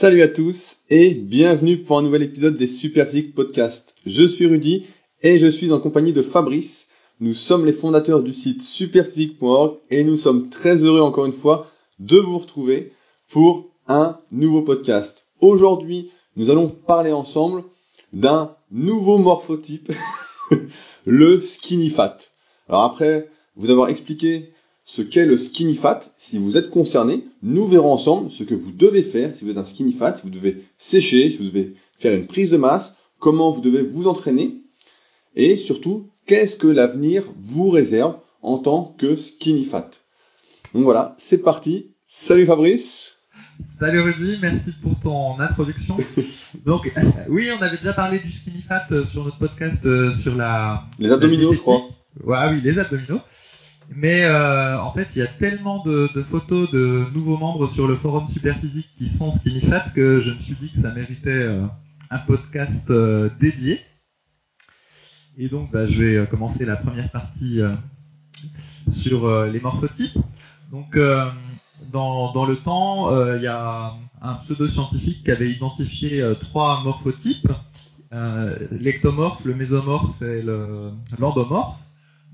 Salut à tous et bienvenue pour un nouvel épisode des Superphysique Podcast. Je suis Rudy et je suis en compagnie de Fabrice. Nous sommes les fondateurs du site superphysique.org et nous sommes très heureux encore une fois de vous retrouver pour un nouveau podcast. Aujourd'hui, nous allons parler ensemble d'un nouveau morphotype, le skinny fat. Alors après vous avoir expliqué ce qu'est le skinny fat. Si vous êtes concerné, nous verrons ensemble ce que vous devez faire si vous êtes un skinny fat, si vous devez sécher, si vous devez faire une prise de masse, comment vous devez vous entraîner et surtout qu'est-ce que l'avenir vous réserve en tant que skinny fat. Donc voilà, c'est parti. Salut Fabrice. Salut Rudy, merci pour ton introduction. Donc oui, on avait déjà parlé du skinny fat euh, sur notre podcast euh, sur la les abdominaux, je crois. Ouais, oui, les abdominaux. Mais euh, en fait, il y a tellement de, photos de nouveaux membres sur le forum Superphysique qui sont skinny fat que je me suis dit que ça méritait euh, un podcast euh, dédié. Et donc, bah, je vais commencer la première partie sur les morphotypes. Donc, dans, dans, le temps, il y a un pseudo-scientifique qui avait identifié trois morphotypes l'ectomorphe, le mésomorphe et l'endomorphe.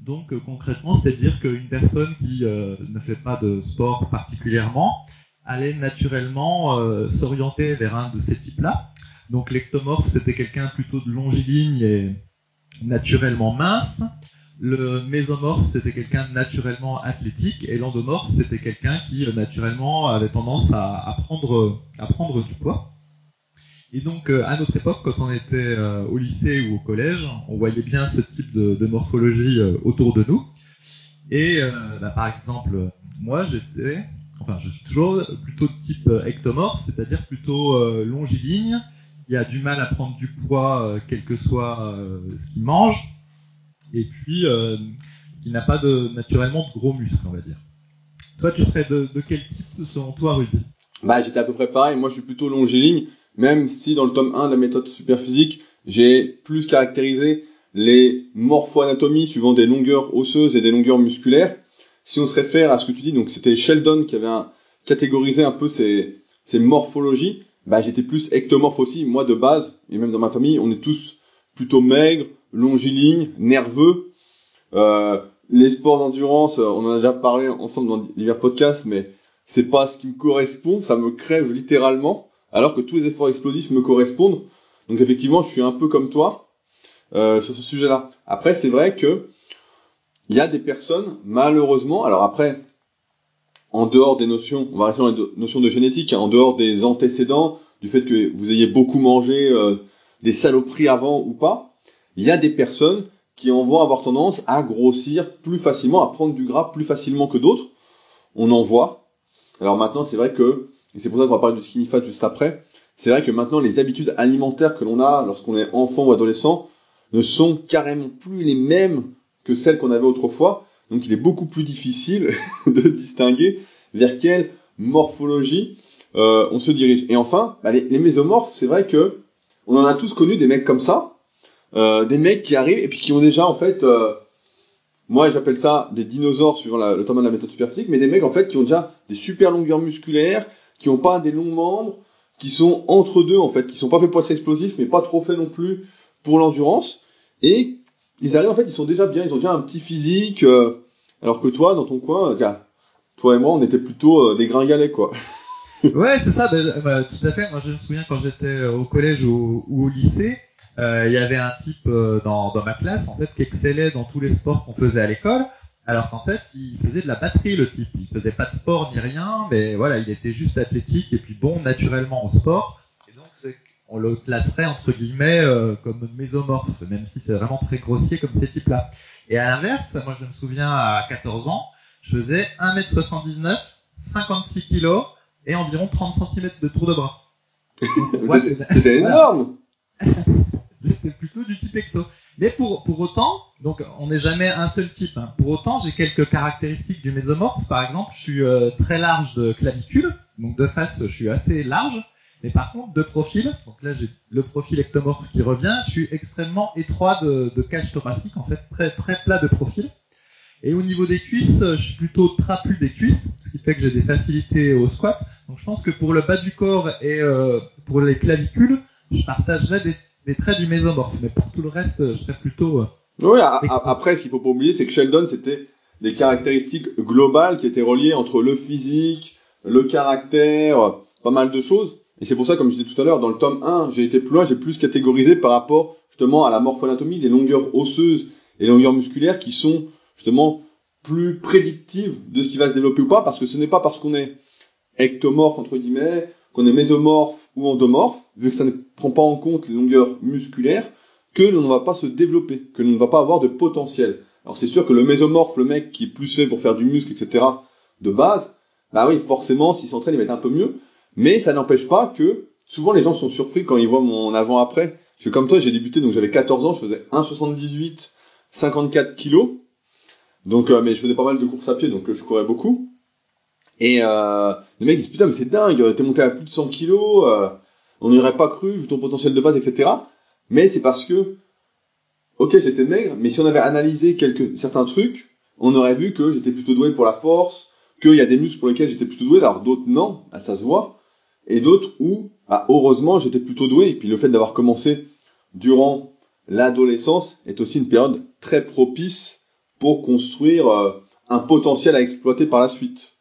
Donc euh, concrètement, c'est-à-dire qu'une personne qui euh, ne fait pas de sport particulièrement allait naturellement euh, s'orienter vers un de ces types-là. Donc l'ectomorphe, c'était quelqu'un plutôt de longiligne et naturellement mince. Le mésomorphe, c'était quelqu'un naturellement athlétique. Et l'endomorphe, c'était quelqu'un qui naturellement avait tendance à prendre du poids. Et donc, euh, à notre époque, quand on était euh, au lycée ou au collège, on voyait bien ce type de, morphologie euh, autour de nous. Et bah, par exemple, moi, j'étais, enfin, je suis toujours plutôt de type ectomorphe, c'est-à-dire plutôt longiligne. Il a du mal à prendre du poids, quel que soit ce qu'il mange. Et puis, il n'a pas naturellement de gros muscles, on va dire. Toi, tu serais de, de quel type selon toi, Rudy? Bah, j'étais à peu près pareil. Moi, je suis plutôt longiligne même si dans le tome 1 de la méthode superphysique, j'ai plus caractérisé les morpho-anatomies suivant des longueurs osseuses et des longueurs musculaires. Si on se réfère à ce que tu dis, donc c'était Sheldon qui avait catégorisé un peu ces, ces morphologies, bah j'étais plus ectomorphe aussi. Moi de base, et même dans ma famille, on est tous plutôt maigres, longilignes, nerveux. Euh, les sports d'endurance, on en a déjà parlé ensemble dans divers podcasts, mais c'est pas ce qui me correspond, ça me crève littéralement alors que tous les efforts explosifs me correspondent. Donc effectivement, je suis un peu comme toi euh, sur ce sujet-là. Après, c'est vrai que il y a des personnes, malheureusement, alors après, en dehors des notions, on va rester dans les notions de génétique, hein, en dehors des antécédents, du fait que vous ayez beaucoup mangé euh, des saloperies avant ou pas, il y a des personnes qui en vont avoir tendance à grossir plus facilement, à prendre du gras plus facilement que d'autres. On en voit. Alors maintenant, c'est vrai que et c'est pour ça qu'on va parler du skinny fat juste après, c'est vrai que maintenant les habitudes alimentaires que l'on a lorsqu'on est enfant ou adolescent ne sont carrément plus les mêmes que celles qu'on avait autrefois. Donc il est beaucoup plus difficile de distinguer vers quelle morphologie euh, on se dirige. Et enfin, bah, les, mésomorphes, c'est vrai que on en a tous connu des mecs comme ça, euh, des mecs qui arrivent et puis qui ont déjà en fait, euh, moi j'appelle ça des dinosaures suivant le temps de la méthode superphysique, mais des mecs en fait qui ont déjà des super longueurs musculaires, qui ont pas des longs membres, qui sont entre deux en fait, qui sont pas faits pour être explosifs, mais pas trop faits non plus pour l'endurance. Et ils arrivent en fait, ils sont déjà bien, ils ont déjà un petit physique, euh, alors que toi, dans ton coin, euh, toi et moi, on était plutôt euh, des gringalets quoi. ouais, c'est ça, bah, bah, tout à fait. Moi, je me souviens quand j'étais au collège ou, ou au lycée, il y avait un type dans, dans ma classe en fait qui excellait dans tous les sports qu'on faisait à l'école. Alors qu'en fait, il faisait de la batterie, le type. Il faisait pas de sport ni rien, mais voilà, il était juste athlétique et puis bon naturellement au sport. Et donc, on le classerait entre guillemets euh, comme mésomorphe, même si c'est vraiment très grossier comme ces types-là. Et à l'inverse, moi je me souviens à 14 ans, je faisais 1m79, 56 kg et environ 30 cm de tour de bras. C'était énorme J'étais plutôt du type ecto. Mais pour, pour autant, donc on n'est jamais un seul type. Hein. Pour autant, j'ai quelques caractéristiques du mésomorphe. Par exemple, je suis euh, très large de clavicule, donc de face, je suis assez large. Mais par contre, de profil, donc là j'ai le profil ectomorphe qui revient, je suis extrêmement étroit de, cage thoracique, en fait très très plat de profil. Et au niveau des cuisses, je suis plutôt trapu des cuisses, ce qui fait que j'ai des facilités au squat. Donc je pense que pour le bas du corps et euh, pour les clavicules, je partagerais des, des, traits du mésomorphe, mais pour tout le reste, je serais plutôt. Euh, oui, après, ce qu'il faut pas oublier, c'est que Sheldon, c'était des caractéristiques globales qui étaient reliées entre le physique, le caractère, pas mal de choses. Et c'est pour ça, comme je disais tout à l'heure, dans le tome 1, j'ai été plus loin, j'ai plus catégorisé par rapport justement à la morphoanatomie, les longueurs osseuses et les longueurs musculaires qui sont justement plus prédictives de ce qui va se développer ou pas, parce que ce n'est pas parce qu'on est ectomorphe, entre guillemets, qu'on est mésomorphe ou endomorphe, vu que ça ne prend pas en compte les longueurs musculaires, que l'on ne va pas se développer, que l'on ne va pas avoir de potentiel. Alors c'est sûr que le mésomorphe, le mec qui est plus fait pour faire du muscle, etc., de base, bah oui, forcément, s'il s'entraîne, il va être un peu mieux, mais ça n'empêche pas que souvent les gens sont surpris quand ils voient mon avant-après. Parce que comme toi, j'ai débuté, donc j'avais 14 ans, je faisais 1,78, 54 kilos. Donc, euh, mais je faisais pas mal de courses à pied, donc euh, je courais beaucoup. Et euh, le mec dit putain mais c'est dingue, t'es monté à plus de 100 kilos, euh, on n'y aurait pas cru vu ton potentiel de base, etc. Mais c'est parce que, ok j'étais maigre, mais si on avait analysé quelques certains trucs, on aurait vu que j'étais plutôt doué pour la force, qu'il y a des muscles pour lesquels j'étais plutôt doué, alors d'autres non, bah, ça se voit, et d'autres où, bah, heureusement j'étais plutôt doué, et puis le fait d'avoir commencé durant l'adolescence est aussi une période très propice pour construire euh, un potentiel à exploiter par la suite.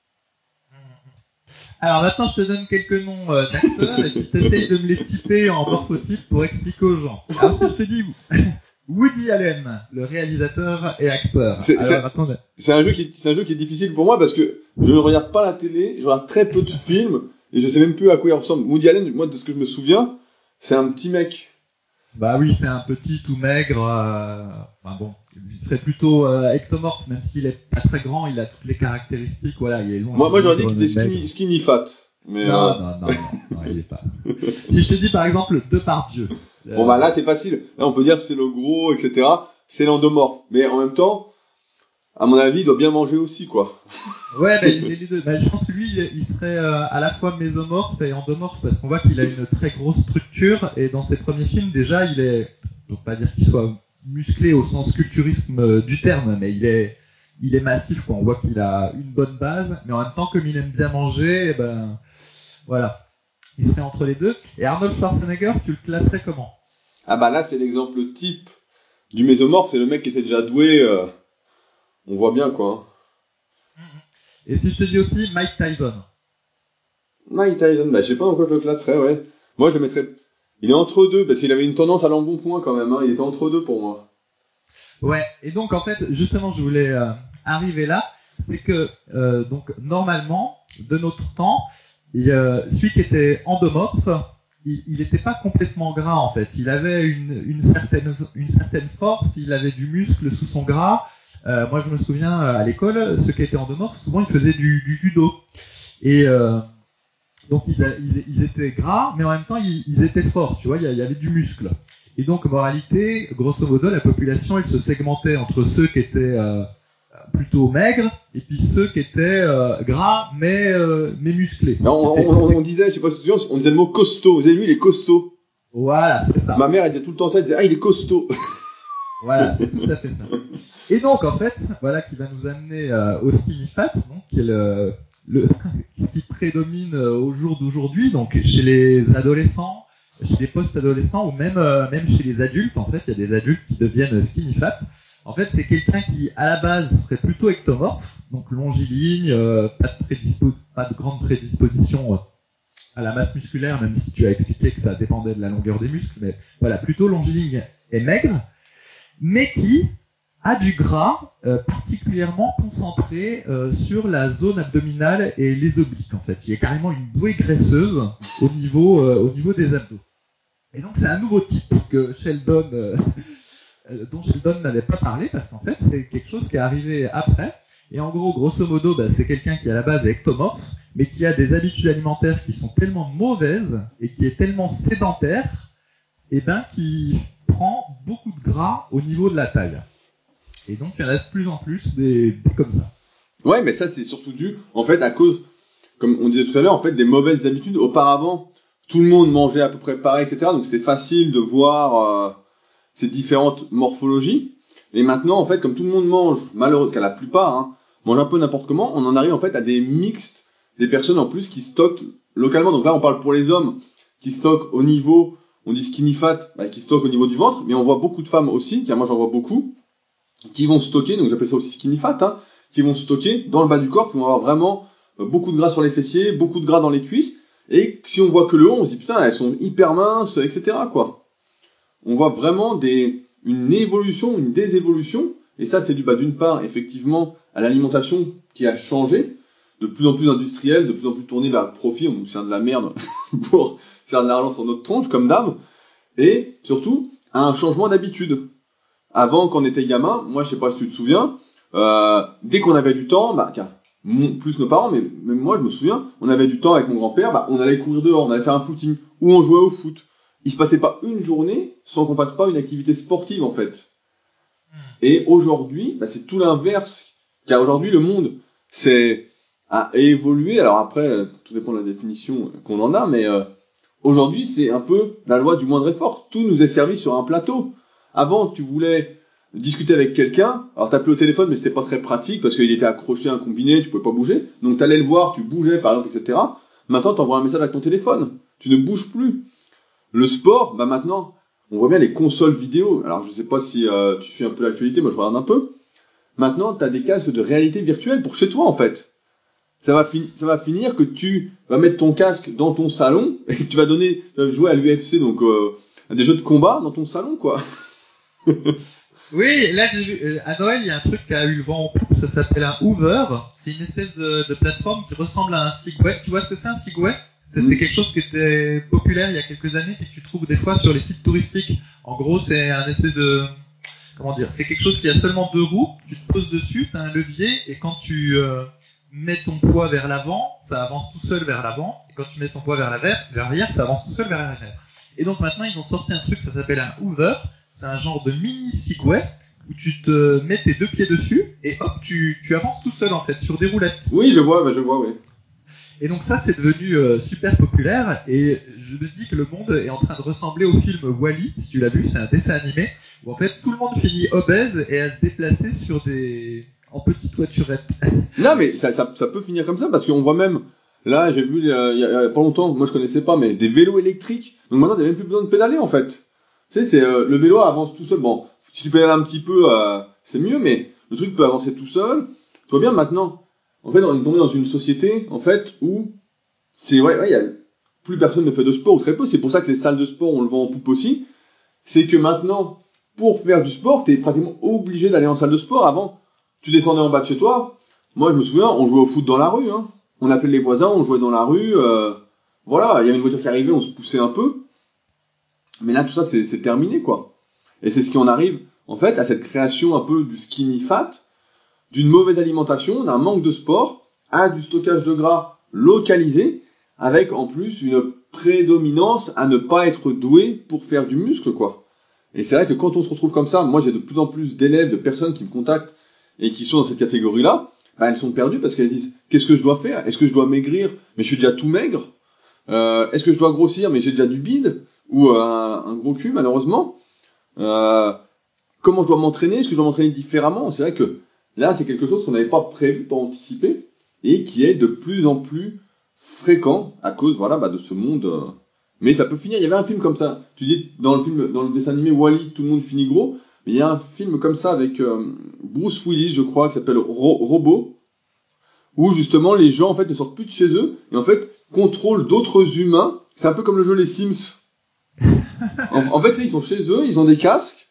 Alors maintenant, je te donne quelques noms euh, d'acteurs et tu t'essayes de me les typer en morphotype pour expliquer aux gens. Alors si je te dis Woody Allen, le réalisateur et acteur. C'est un jeu qui c'est un jeu qui est difficile pour moi parce que je ne regarde pas la télé, je regarde très peu de films et je sais même plus à quoi il ressemble. Woody Allen, moi de ce que je me souviens, c'est un petit mec. Bah oui, c'est un petit tout maigre. Euh... Enfin bon, il serait plutôt euh, ectomorphe, même s'il est pas très grand, il a toutes les caractéristiques. Voilà, il est long. Moi, moi j'aurais dit qu'il était skinny, skinny, fat. Mais non, euh... non, non, non, non, il est pas. si je te dis par exemple deux par Dieu. Bon bah là c'est facile. Là on peut dire c'est le gros, etc. C'est l'endomorphe. Mais en même temps, à mon avis, il doit bien manger aussi, quoi. ouais, bah, il est les deux. Bah, je pense que lui, il serait euh, à la fois mésomorphe et endomorphe parce qu'on voit qu'il a une très grosse structure et dans ses premiers films, déjà, il est, je pas dire qu'il soit musclé au sens culturisme euh, du terme, mais il est, il est massif, quoi. On voit qu'il a une bonne base, mais en même temps, comme il aime bien manger, eh ben, voilà. Il serait entre les deux. Et Arnold Schwarzenegger, tu le classerais comment? Ah bah là, c'est l'exemple type du mésomorphe, c'est le mec qui était déjà doué, euh, on voit bien, quoi. Et si je te dis aussi Mike Tyson? Mike Tyson, bah je sais pas encore je le classerais, ouais. Moi, je le mettrais il est entre deux, parce qu'il avait une tendance à l'embonpoint quand même, hein. il était entre deux pour moi. Ouais, et donc en fait, justement, je voulais euh, arriver là, c'est que euh, donc normalement, de notre temps, euh, celui qui était endomorphe, il n'était pas complètement gras en fait. Il avait une, une, certaine, une certaine force, il avait du muscle sous son gras. moi, je me souviens à l'école, ceux qui étaient endomorphes, souvent ils faisaient du, du judo. Et donc ils, ils, étaient gras, mais en même temps ils, étaient forts, tu vois, il y, avait du muscle. Et donc moralité, grosso modo, la population elle se segmentait entre ceux qui étaient euh, plutôt maigres et puis ceux qui étaient euh, gras mais euh, mais musclés. on, on, on, disait, je sais pas si tu on disait le mot costaud. Vous avez vu, il est costaud. Voilà, c'est ça. Ma mère elle disait tout le temps ça, elle disait ah il est costaud. voilà, c'est tout à fait ça. Et donc en fait, voilà qui va nous amener au skinny fat, donc qui est le ce qui prédomine euh, au jour d'aujourd'hui, donc chez les adolescents, chez les post-adolescents ou même euh, même chez les adultes, en fait, il y a des adultes qui deviennent skinny fat. En fait, c'est quelqu'un qui à la base serait plutôt ectomorphe, donc longiligne, euh, pas de grande prédisposition à la masse musculaire, même si tu as expliqué que ça dépendait de la longueur des muscles, mais voilà, plutôt longiligne et maigre, mais qui a du gras euh, particulièrement concentré euh, sur la zone abdominale et les obliques en fait. Il y a carrément une bouée graisseuse au niveau euh, des abdos. Et donc c'est un nouveau type que Sheldon dont Sheldon n'avait pas parlé parce qu'en fait c'est quelque chose qui est arrivé après. Et en gros, grosso modo, bah, c'est quelqu'un qui à la base est ectomorphe, mais qui a des habitudes alimentaires qui sont tellement mauvaises et qui est tellement sédentaire, et eh ben qui prend beaucoup de gras au niveau de la taille. Et donc, il y en a de plus en plus des, des comme ça. Ouais, mais ça, c'est surtout dû, en fait, à cause, comme on disait tout à l'heure, en fait, des mauvaises habitudes. Auparavant, tout le monde mangeait à peu près pareil, etc. Donc, c'était facile de voir euh, ces différentes morphologies. Et maintenant, en fait, comme tout le monde mange, malheureusement, qu'à la plupart, hein, mange un peu n'importe comment, on en arrive en fait à des mixtes des personnes en plus qui stockent localement. Donc là, on parle pour les hommes qui stockent au niveau, on dit skinny fat, bah, qui stockent au niveau du ventre, mais on voit beaucoup de femmes aussi, car moi j'en vois beaucoup, qui vont stocker, donc j'appelle ça aussi skinny fat, hein, qui vont stocker dans le bas du corps, qui vont avoir vraiment euh, beaucoup de gras sur les fessiers, beaucoup de gras dans les cuisses, et si on voit que le haut, on se dit putain, elles sont hyper minces, etc. quoi. On voit vraiment une évolution, une désévolution, et ça c'est dû bah, d'une part effectivement à l'alimentation qui a changé, de plus en plus industrielle, de plus en plus tournée vers le profit, on nous sert de la merde pour faire de l'argent sur notre tronche comme d'hab, et surtout à un changement d'habitude. Avant, quand on était gamin, moi je sais pas si tu te souviens, euh, dès qu'on avait du temps, bah, plus nos parents, mais même moi je me souviens, on avait du temps avec mon grand-père, bah, on allait courir dehors, on allait faire un footing, ou on jouait au foot. Il se passait pas une journée sans qu'on fasse pas une activité sportive en fait. Hmm. Et aujourd'hui, bah, c'est tout l'inverse. Car aujourd'hui, le monde, c'est à évoluer. Alors après, tout dépend de la définition qu'on en a, mais euh, aujourd'hui, c'est un peu la loi du moindre effort. Tout nous est servi sur un plateau. Avant, tu voulais discuter avec quelqu'un, alors t'appelais au téléphone, mais c'était pas très pratique parce qu'il était accroché à un combiné, tu pouvais pas bouger. Donc t'allais le voir, tu bougeais par exemple, etc. Maintenant, t'envoies un message avec ton téléphone. Tu ne bouges plus. Le sport, bah maintenant, on voit bien les consoles vidéo. Alors je sais pas si euh, tu suis un peu l'actualité, moi je regarde un peu. Maintenant, t'as des casques de réalité virtuelle pour chez toi en fait. Ça va, finir que tu vas mettre ton casque dans ton salon et tu vas donner, tu vas jouer à l'UFC, donc euh, à des jeux de combat dans ton salon quoi. Oui, là j'ai vu euh, à Noël il y a un truc qui a eu le vent en poupe, ça s'appelle un Hoover. C'est une espèce de, de, plateforme qui ressemble à un Segway. Tu vois ce que c'est un Segway? C'était quelque chose qui était populaire il y a quelques années et que tu trouves des fois sur les sites touristiques. En gros, c'est un espèce de comment dire C'est quelque chose qui a seulement deux roues. Tu te poses dessus, tu as un levier et quand tu euh, mets ton poids vers l'avant, ça avance tout seul vers l'avant. Et quand tu mets ton poids vers l'arrière, ça avance tout seul vers l'arrière. Et donc maintenant ils ont sorti un truc, ça s'appelle un Hoover c'est un genre de mini Segway où tu te mets tes deux pieds dessus et hop, tu, tu avances tout seul en fait sur des roulettes. Oui, je vois, bah, je vois, oui. Et donc ça, c'est devenu euh, super populaire et je me dis que le monde est en train de ressembler au film Wally, si tu l'as vu, c'est un dessin animé où en fait tout le monde finit obèse et à se déplacer sur des en petites voiturettes. non, mais ça, ça, ça peut finir comme ça parce qu'on voit même là, j'ai vu il y, a, pas longtemps, moi je connaissais pas, mais des vélos électriques. Donc maintenant, t'as même plus besoin de pédaler en fait. Tu sais, c'est euh, le vélo avance tout seul. Bon, si tu pédales un petit peu, euh, c'est mieux, mais le truc peut avancer tout seul. Tu vois bien maintenant. En fait, on est tombé dans une société, en fait, où c'est ouais, ouais, y a plus personne ne fait de sport ou très peu. C'est pour ça que les salles de sport, on le vend en poupe aussi. C'est que maintenant, pour faire du sport, t'es pratiquement obligé d'aller en salle de sport. Avant, tu descendais en bas de chez toi. Moi, je me souviens, on jouait au foot dans la rue. Hein. On appelait les voisins, on jouait dans la rue. Euh, voilà, il y avait une voiture qui arrivait, on se poussait un peu. Mais là, tout ça, c'est terminé, quoi. Et c'est ce qui en arrive, en fait, à cette création un peu du skinny fat, d'une mauvaise alimentation, d'un manque de sport, à du stockage de gras localisé, avec en plus une prédominance à ne pas être doué pour faire du muscle, quoi. Et c'est vrai que quand on se retrouve comme ça, moi j'ai de plus en plus d'élèves, de personnes qui me contactent et qui sont dans cette catégorie-là, bah, elles sont perdues parce qu'elles disent qu'est-ce que je dois faire? Est-ce que je dois maigrir? Mais je suis déjà tout maigre. Euh, Est-ce que je dois grossir? Mais j'ai déjà du bide ou un, un gros cul malheureusement. Euh, comment je dois m'entraîner? Est-ce que je dois m'entraîner différemment? C'est vrai que là, c'est quelque chose qu'on n'avait pas prévu, pas anticipé, et qui est de plus en plus fréquent à cause, voilà, bah, de ce monde. Euh. Mais ça peut finir. Il y avait un film comme ça. Tu dis dans le film, dans le dessin animé Wally, tout le monde finit gros. Mais il y a un film comme ça avec euh, Bruce Willis, je crois, qui s'appelle Robot, où justement les gens en fait ne sortent plus de chez eux et en fait contrôlent d'autres humains. C'est un peu comme le jeu Les Sims en, fait, ils sont chez eux, ils ont des casques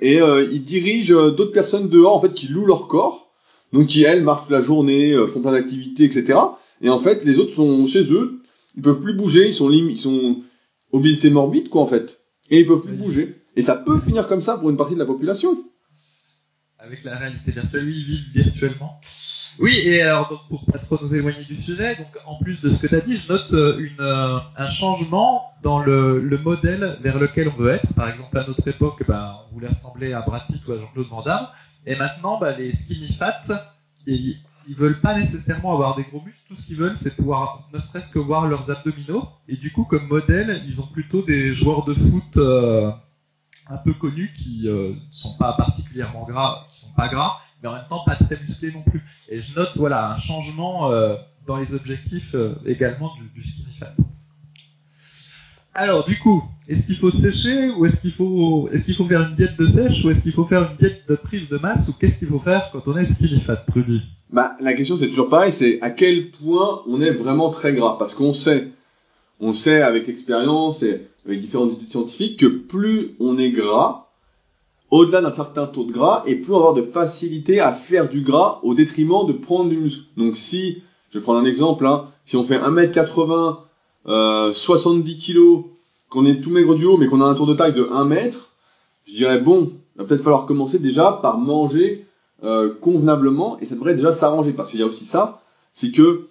et euh, ils dirigent euh, d'autres personnes dehors en fait qui louent leur corps, donc qui elles marchent la journée, euh, font plein d'activités, etc. Et en fait, les autres sont chez eux, ils peuvent plus bouger, ils sont ils sont obésité morbide quoi en fait, et ils peuvent plus bouger. Et ça peut finir comme ça pour une partie de la population. Avec la réalité virtuelle, ils vivent virtuellement. Oui, et alors donc pour pas trop nous éloigner du sujet, donc en plus de ce que tu as dit, je note euh, euh, un changement dans le, le, modèle vers lequel on veut être. Par exemple, à notre époque, ben, on voulait ressembler à Brad Pitt ou à Jean-Claude Van Damme, et maintenant, ben, les skinny fat, ils, ils veulent pas nécessairement avoir des gros muscles. Tout ce qu'ils veulent, c'est pouvoir, ne serait-ce que voir leurs abdominaux. Et du coup, comme modèle, ils ont plutôt des joueurs de foot euh, un peu connus qui euh, sont pas particulièrement gras, qui sont pas gras, mais en même temps pas très musclé non plus. Et je note voilà un changement euh, dans les objectifs euh, également du, du skinny fat. Alors du coup, est-ce qu'il faut sécher ou est-ce qu'il faut est-ce qu'il faut faire une diète de sèche ou est-ce qu'il faut faire une diète de prise de masse ou qu'est-ce qu'il faut faire quand on est skinny fat, Trudy Bah la question c'est toujours pareil, c'est à quel point on est vraiment très gras parce qu'on sait on sait avec l'expérience et avec différentes études scientifiques que plus on est gras, au-delà d'un certain taux de gras, et plus avoir de facilité à faire du gras au détriment de prendre du muscle. Donc si, je vais prendre un exemple, hein, si on fait 1m80, euh, 70 kg, qu'on est tout maigre du haut, mais qu'on a un tour de taille de 1 mètre, je dirais bon, il va peut-être falloir commencer déjà par manger euh, convenablement, et ça devrait déjà s'arranger, parce qu'il y a aussi ça, c'est que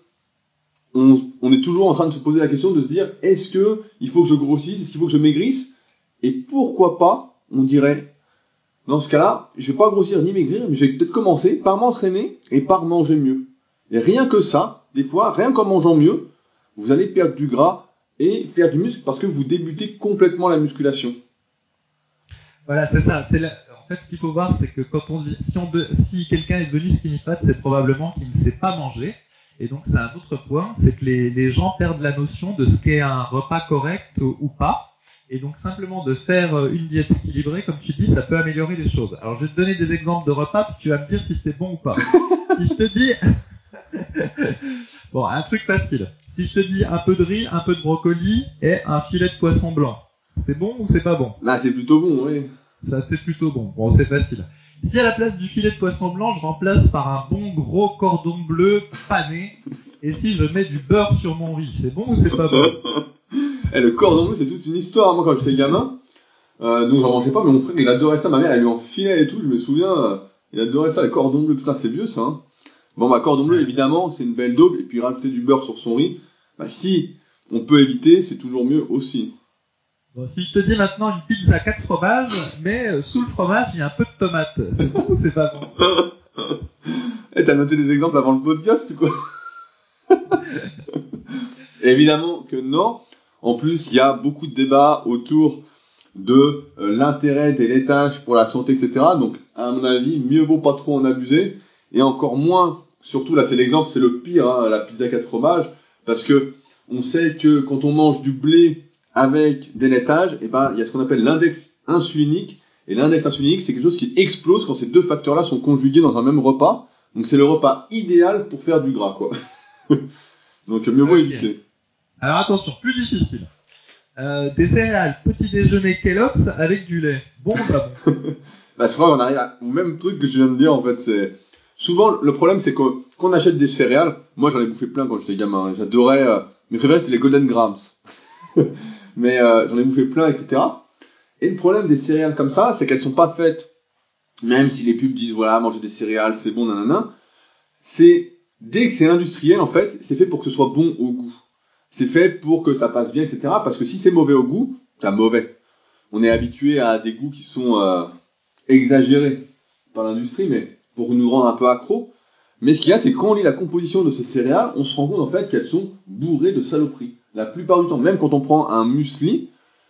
on, on, est toujours en train de se poser la question de se dire est-ce que il faut que je grossisse, est-ce qu'il faut que je maigrisse? Et pourquoi pas, on dirait, dans ce cas-là, je vais pas grossir ni maigrir, mais je vais peut-être commencer par m'entraîner et par manger mieux. Et rien que ça, des fois, rien qu'en mangeant mieux, vous allez perdre du gras et faire du muscle parce que vous débutez complètement la musculation. Voilà, c'est ça. En fait, ce qu'il faut voir, c'est que quand on si, quelqu'un est devenu skinny fat, c'est probablement qu'il ne sait pas manger et donc c'est un autre point, c'est que les, gens perdent la notion de ce qu'est un repas correct ou, pas. Et donc simplement de faire euh, une diète équilibrée, comme tu dis, ça peut améliorer les choses. Alors je vais te donner des exemples de repas, puis tu vas me dire si c'est bon ou pas. si je te dis... bon, un truc facile. Si je te dis un peu de riz, un peu de brocoli et un filet de poisson blanc, c'est bon ou c'est pas bon? Là, c'est plutôt bon, oui. Ça, c'est plutôt bon. Bon, c'est facile. Si à la place du filet de poisson blanc, je remplace par un bon gros cordon bleu pané, et si je mets du beurre sur mon riz, c'est bon ou c'est pas bon? Et eh, le cordon bleu, c'est toute une histoire. Moi, quand j'étais gamin, euh, donc j'en mangeais pas, mais mon frère, il adorait ça. Ma mère, elle lui en filait et tout. Je me souviens, euh, il adorait ça, le cordon bleu. Putain, c'est vieux ça. Hein. Bon, bah, cordon bleu, évidemment, c'est une belle daube. Et puis rajouter du beurre sur son riz, bah, si on peut éviter, c'est toujours mieux aussi. Bon, si je te dis maintenant une pizza 4 fromages, mais euh, sous le fromage, il y a un peu de tomate, c'est bon ou c'est pas bon? Eh, t'as noté des exemples avant le podcast ou quoi? Évidemment que non. En plus, il y a beaucoup de débats autour de euh, l'intérêt des laitages pour la santé, etc. Donc, à mon avis, mieux vaut pas trop en abuser. Et encore moins, surtout là, c'est l'exemple, c'est le pire, hein, la pizza 4 fromages, parce que on sait que quand on mange du blé avec des laitages, et eh ben, il y a ce qu'on appelle l'index insulinique. Et l'index insulinique, c'est quelque chose qui explose quand ces deux facteurs-là sont conjugués dans un même repas. Donc c'est le repas idéal pour faire du gras, quoi. Donc mieux vaut éviter. Alors attention, plus difficile. Euh, des céréales, petit déjeuner Kellogg's avec du lait. Bon pas bon Bah je crois qu'on arrive au même truc que je viens de dire en fait. C'est souvent le problème, c'est que quand on achète des céréales, moi j'en ai bouffé plein quand j'étais gamin. J'adorais. Euh... Mes préférés c'était les Golden Grams mais euh, j'en ai bouffé plein, etc. Et le problème des céréales comme ça, c'est qu'elles sont pas faites, même si les pubs disent voilà, manger des céréales, c'est bon, nanana. C'est dès que c'est industriel, en fait, c'est fait pour que ce soit bon au goût. C'est fait pour que ça passe bien, etc. Parce que si c'est mauvais au goût, c'est mauvais. On est habitué à des goûts qui sont euh, exagérés par l'industrie, mais pour nous rendre un peu accro. Mais ce qu'il y a, c'est quand on lit la composition de ces céréales, on se rend compte en fait qu'elles sont bourrées de saloperies la plupart du temps, même quand on prend un muesli,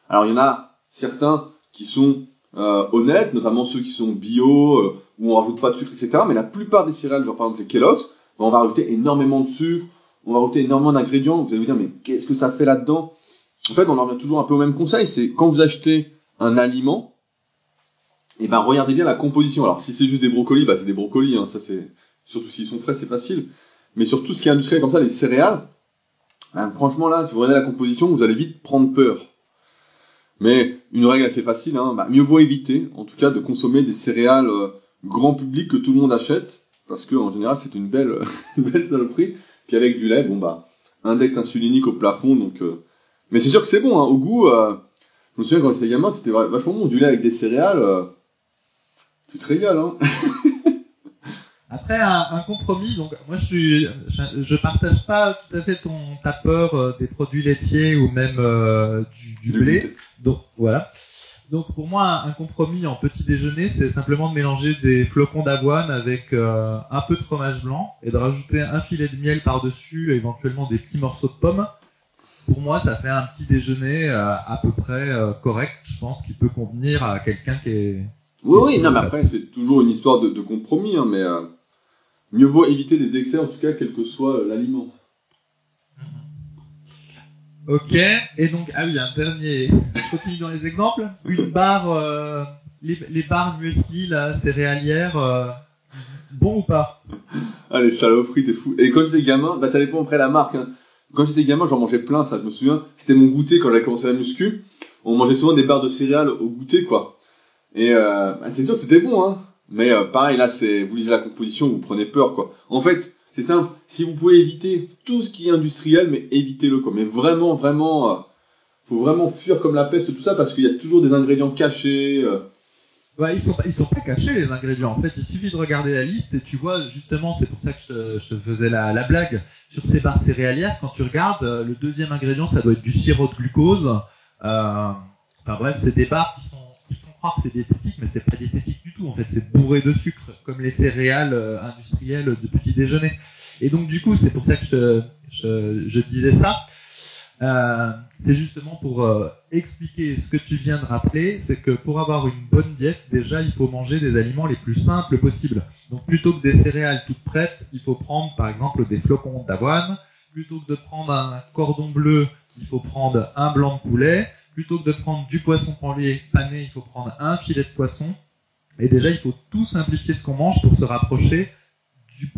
alors il y en a certains qui sont euh, honnêtes, notamment ceux qui sont bio, euh, où on rajoute pas de sucre, etc. Mais la plupart des céréales, genre par exemple les Kellogg's, ben, on va rajouter énormément de sucre, on va rajouter énormément d'ingrédients. Vous allez vous dire, mais qu'est-ce que ça fait là-dedans? En fait, on en revient toujours un peu au même conseil, c'est quand vous achetez un aliment, et eh ben regardez bien la composition. Alors si c'est juste des brocolis, bah c'est des brocolis, hein, ça fait surtout s'ils sont frais, c'est facile. Mais sur tout ce qui est industriel comme ça, les céréales, ben, franchement là, si vous regardez la composition, vous allez vite prendre peur. Mais une règle assez facile, hein, bah, mieux vaut éviter, en tout cas, de consommer des céréales euh, grand public que tout le monde achète, parce que en général c'est une belle, une belle saloperie. Puis avec du lait, bon bah, index insulinique au plafond, donc. Euh, mais c'est sûr que c'est bon, hein, au goût. Euh... Je me souviens quand j'étais gamin, c'était vachement bon, du lait avec des céréales. Euh... Tu te régales, hein. Après un, un, compromis, donc moi je suis, je, partage pas tout à fait ton ta peur euh, des produits laitiers ou même euh, du, du blé. Donc voilà. Donc pour moi un, compromis en petit déjeuner, c'est simplement de mélanger des flocons d'avoine avec euh, un peu de fromage blanc et de rajouter un filet de miel par dessus, éventuellement des petits morceaux de pommes. Pour moi, ça fait un petit déjeuner à peu près correct, je pense, qui peut convenir à quelqu'un qui est Oui, oui, non, mais après, c'est toujours une histoire de, de compromis, hein, mais euh, mieux vaut éviter les excès, en tout cas, quel que soit euh, l'aliment. Ok, et donc, ah oui, un dernier, je continue dans les exemples. Une barre, euh, les, les barres muesli, là, céréalières, euh, bon ou pas? Ah, les saloperies, t'es fou. Et quand j'étais gamin, bah ça dépend après la marque, hein. Quand j'étais gamin, j'en mangeais plein, ça, je me souviens. C'était mon goûter quand j'avais commencé la muscu. On mangeait souvent des barres de céréales au goûter, quoi. Et euh, bah, c'est sûr que c'était bon, hein. Mais euh, pareil, là, c'est vous lisez la composition, vous prenez peur, quoi. En fait, c'est simple. Si vous pouvez éviter tout ce qui est industriel, mais évitez-le, quoi. Mais vraiment, vraiment, euh, faut vraiment fuir comme la peste tout ça parce qu'il y a toujours des ingrédients cachés. euh. Ils sont ils sont pas cachés les ingrédients. En fait, il suffit de regarder la liste et tu vois justement, c'est pour ça que je te, faisais la, la blague sur ces barres céréalières. Quand tu regardes, euh, le deuxième ingrédient, ça doit être du sirop de glucose. Euh, enfin bref, c'est des barres qui sont, c'est diététique, mais c'est pas diététique du tout. En fait, c'est bourré de sucre, comme les céréales euh, industrielles de petit déjeuner. Et donc du coup, c'est pour ça que je disais ça. Euh, c'est justement pour euh, expliquer ce que tu viens de rappeler, c'est que pour avoir une bonne diète, déjà il faut manger des aliments les plus simples possibles. Donc plutôt que des céréales toutes prêtes, il faut prendre par exemple des flocons d'avoine. Plutôt que de prendre un cordon bleu, il faut prendre un blanc de poulet. Plutôt que de prendre du poisson pané, pané, il faut prendre un filet de poisson. Et déjà, il faut tout simplifier ce qu'on mange pour se rapprocher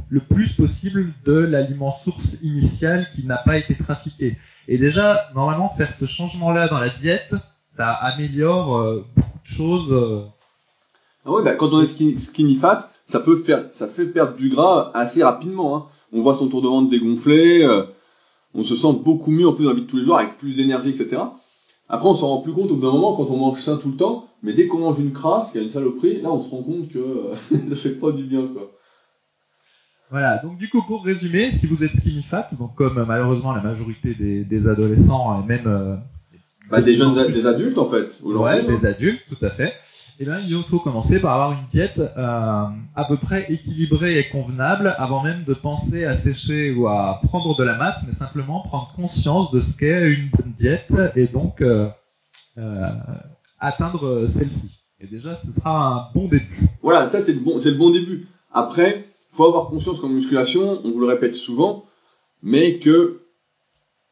le plus possible de l'aliment source initial qui n'a pas été trafiqué. Et déjà, normalement, faire ce changement-là dans la diète, ça améliore euh, beaucoup de choses. euh. Ah bah, quand on est skinny, skinny fat, ça peut faire, ça fait perdre du gras assez rapidement. Hein. On voit son tour de ventre dégonfler, euh, on se sent beaucoup mieux en plus dans la vie de tous les jours avec plus d'énergie, etc. Après, on s'en rend plus compte au bout d'un moment quand on mange sain tout le temps, mais dès qu'on mange une crasse, il y a une saloperie, là on se rend compte que euh, ça fait pas du bien, quoi. Voilà. Donc du coup, pour résumer, si vous êtes skinny fat, donc comme euh, malheureusement la majorité des, des adolescents et même euh, Bah, des jeunes, des adultes en fait. aujourd'hui, hein. des adultes, tout à fait. Eh bien, il faut commencer par avoir une diète euh, à peu près équilibrée et convenable avant même de penser à sécher ou à prendre de la masse, mais simplement prendre conscience de ce qu'est une bonne diète et donc euh, euh, atteindre celle-ci. Et déjà, ce sera un bon début. Voilà, ça c'est le bon, le bon début. Après, faut avoir conscience qu'en musculation, on vous le répète souvent, mais que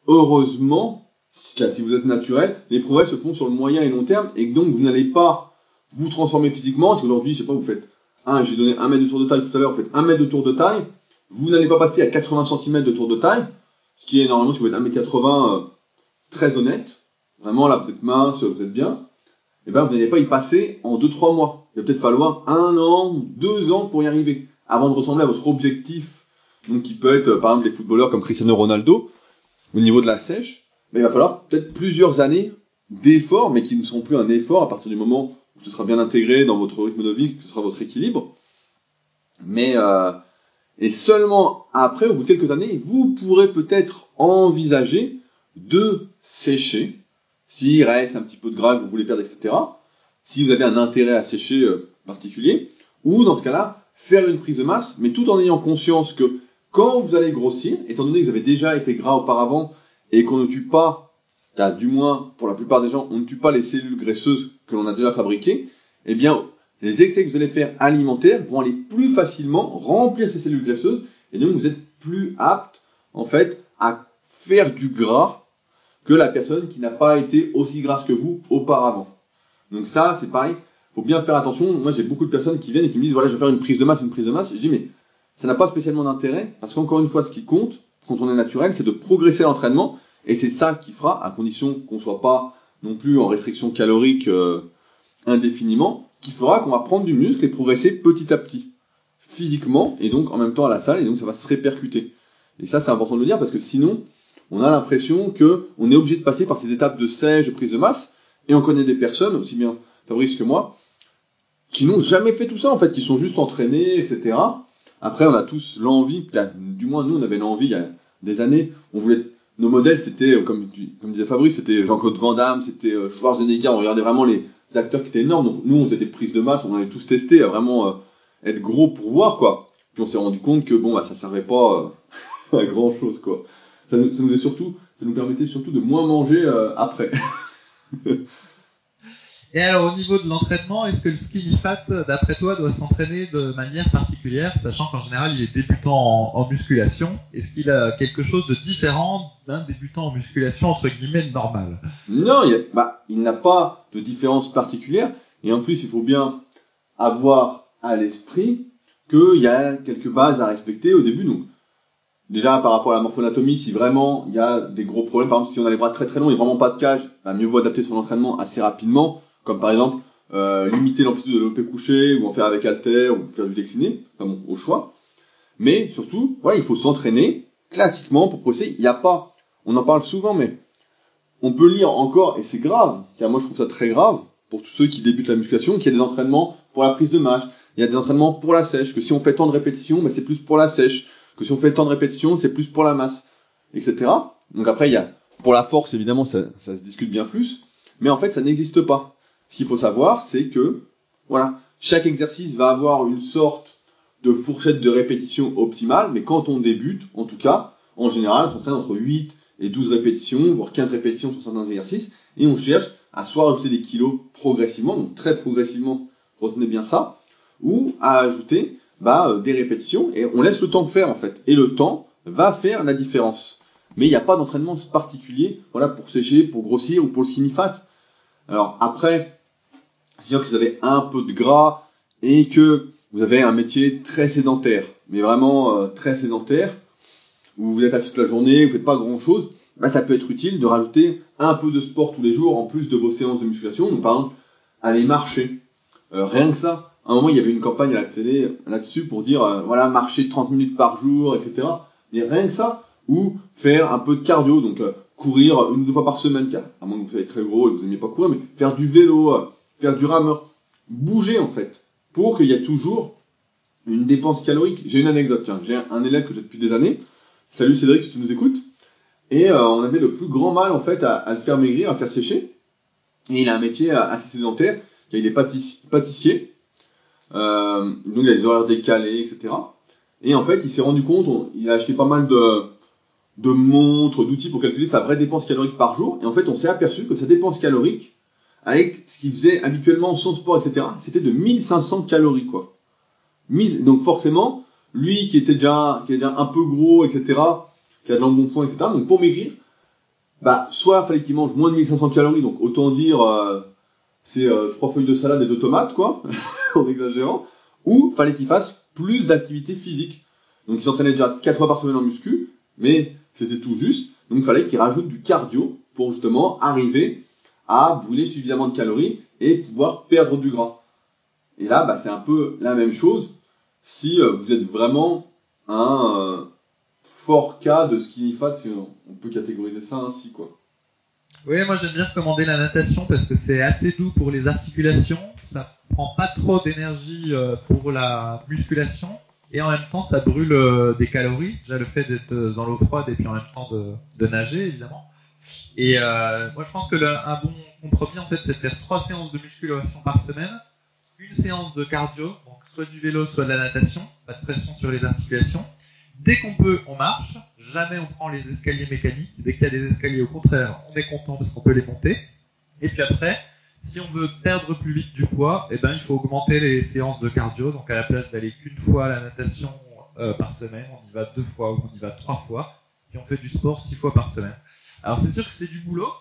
heureusement, si vous êtes naturel, les progrès se font sur le moyen et long terme, et que donc vous n'allez pas vous transformer physiquement. Si aujourd'hui, je sais pas, vous faites un, j'ai donné un mètre de tour de taille tout à l'heure, vous faites un mètre de tour de taille, vous n'allez pas passer à 80 cm de tour de taille, ce qui est normalement si vous êtes 1m80 euh, très honnête, vraiment là vous êtes mince, vous êtes bien, et ben vous n'allez pas y passer en 2-3 mois. Il va peut-être falloir un an, deux ans pour y arriver, avant de ressembler à votre objectif, donc qui peut être euh, par exemple les footballeurs comme Cristiano Ronaldo, au niveau de la sèche, mais il va falloir peut-être plusieurs années d'efforts, mais qui ne seront plus un effort à partir du moment où ce sera bien intégré dans votre rythme de vie, que ce sera votre équilibre. Mais euh, et seulement après, au bout de quelques années, vous pourrez peut-être envisager de sécher, s'il reste un petit peu de gras que vous voulez perdre, etc. Si vous avez un intérêt à sécher euh, particulier, ou dans ce cas-là, faire une prise de masse, mais tout en ayant conscience que quand vous allez grossir, étant donné que vous avez déjà été gras auparavant et qu'on ne tue pas, là, du moins pour la plupart des gens, on ne tue pas les cellules graisseuses que l'on a déjà fabriquées, eh bien, les excès que vous allez faire alimentaires vont aller plus facilement remplir ces cellules graisseuses et donc vous êtes plus apte, en fait, à faire du gras que la personne qui n'a pas été aussi grasse que vous auparavant. Donc ça, c'est pareil, faut bien faire attention. Moi, j'ai beaucoup de personnes qui viennent et qui me disent, voilà, je vais faire une prise de masse, une prise de masse. Je dis, mais ça n'a pas spécialement d'intérêt, parce qu'encore une fois, ce qui compte, quand on est naturel, c'est de progresser l'entraînement, et c'est ça qui fera, à condition qu'on soit pas non plus en restriction calorique euh, indéfiniment, qui fera qu'on va prendre du muscle et progresser petit à petit, physiquement, et donc en même temps à la salle, et donc ça va se répercuter. Et ça, c'est important de le dire, parce que sinon, on a l'impression que on est obligé de passer par ces étapes de sèche, de prise de masse, et on connaît des personnes, aussi bien Fabrice que moi, qui n'ont jamais fait tout ça, en fait, qui sont juste entraînés, etc. Après, on a tous l'envie, du moins nous, on avait l'envie il y a des années, on voulait, nos modèles, c'était, euh, comme, disait Fabrice, c'était Jean-Claude Van Damme, c'était euh, Schwarzenegger, on regardait vraiment les acteurs qui étaient énormes, donc nous, on faisait des prises de masse, on avait tous testé à vraiment euh, être gros pour voir, quoi. Puis on s'est rendu compte que, bon, bah, ça servait pas à grand chose, quoi. Ça nous, permettait surtout de moins manger après. Et alors au niveau de l'entraînement, est-ce que le skinny fat, d'après toi, doit s'entraîner de manière particulière, sachant qu'en général il est débutant en, musculation? Est-ce qu'il a quelque chose de différent d'un débutant en musculation entre guillemets normal? Non, il, bah, il n'a pas de différence particulière. Et en plus, il faut bien avoir à l'esprit qu'il y a quelques bases à respecter au début. Donc, déjà par rapport à la morphonatomie, si vraiment il y a des gros problèmes, par exemple si on a les bras très très longs et vraiment pas de cage, bah, mieux vaut adapter son entraînement assez rapidement comme par exemple euh, limiter l'amplitude de l'OP couché ou en faire avec halter ou faire du décliné, enfin bon, au choix. Mais surtout, voilà, il faut s'entraîner classiquement pour progresser. Il n'y a pas, on en parle souvent, mais on peut lire encore, et c'est grave, car moi je trouve ça très grave pour tous ceux qui débutent la musculation, qu'il y a des entraînements pour la prise de masse, il y a des entraînements pour la sèche, que si on fait tant de répétitions, ben c'est plus pour la sèche, que si on fait tant de répétitions, c'est plus pour la masse, etc. Donc après, il y a, pour la force, évidemment, ça, ça se discute bien plus, mais en fait, ça n'existe pas. Ce qu'il faut savoir, c'est que, voilà, chaque exercice va avoir une sorte de fourchette de répétition optimale, mais quand on débute, en tout cas, en général, on s'entraîne entre 8 et 12 répétitions, voire 15 répétitions sur certains exercices, et on cherche à soit rajouter des kilos progressivement, donc très progressivement, retenez bien ça, ou à ajouter bah, euh, des répétitions, et on laisse le temps faire en fait. Et le temps va faire la différence. Mais il n'y a pas d'entraînement particulier voilà, pour sécher, pour grossir ou pour le skinny fat. Alors après, c'est que vous avez un peu de gras et que vous avez un métier très sédentaire, mais vraiment euh, très sédentaire, où vous êtes assis toute la journée, vous faites pas grand chose, ça peut être utile de rajouter un peu de sport tous les jours en plus de vos séances de musculation. Donc par exemple, aller marcher. Euh, rien que ça. À un moment, il y avait une campagne à la télé là-dessus pour dire, euh, voilà, marcher 30 minutes par jour, etc. Mais rien que ça, ou faire un peu de cardio, donc courir une ou deux fois par semaine, car à moins que vous soyez très gros et que vous n'aimiez pas courir, mais faire du vélo, faire du rameur, bouger en fait, pour qu'il y ait toujours une dépense calorique. J'ai une anecdote, tiens, j'ai un élève que j'ai depuis des années. Salut Cédric, si tu nous écoutes. Et euh, on avait le plus grand mal en fait à, le faire maigrir, à le faire sécher. Et il a un métier assez sédentaire, il est pâtissier, euh, donc il a des horaires décalés, etc. Et en fait, il s'est rendu compte, il a acheté pas mal de, de montres, d'outils pour calculer sa vraie dépense calorique par jour. Et en fait, on s'est aperçu que sa dépense calorique, avec ce qu'il faisait habituellement sans sport, etc., c'était de 1500 calories, quoi. Donc forcément, lui qui était déjà, qui est déjà un peu gros, etc., qui a de l'embonpoint, etc., donc pour maigrir, bah, soit fallait qu'il mange moins de 1500 calories, donc autant dire, euh, c'est euh, trois feuilles de salade et deux tomates, quoi, en exagérant, ou fallait qu'il fasse plus d'activité physique. Donc il s'entraînait déjà quatre fois par semaine en muscu, mais c'était tout juste, donc il fallait qu'il rajoute du cardio pour justement arriver à brûler suffisamment de calories et pouvoir perdre du gras. Et là, bah, c'est un peu la même chose si euh, vous êtes vraiment un euh, fort cas de skinny fat, on, peut catégoriser ça ainsi, quoi. Oui, moi j'aime bien recommander la natation parce que c'est assez doux pour les articulations, ça prend pas trop d'énergie euh, pour la musculation et en même temps ça brûle des calories. Déjà le fait d'être dans l'eau froide et puis en même temps de, de nager évidemment. Et euh, moi, je pense que un bon compromis, en fait, c'est de faire trois séances de musculation par semaine, une séance de cardio, donc soit du vélo, soit de la natation, pas de pression sur les articulations. Dès qu'on peut, on marche. Jamais on prend les escaliers mécaniques. Dès qu'il y a des escaliers, au contraire, on est content parce qu'on peut les monter. Et puis après, si on veut perdre plus vite du poids, eh ben, il faut augmenter les séances de cardio. Donc à la place d'aller qu'une fois à la natation euh, par semaine, on y va deux fois ou on y va trois fois. Et on fait du sport six fois par semaine. Alors c'est sûr que c'est du boulot,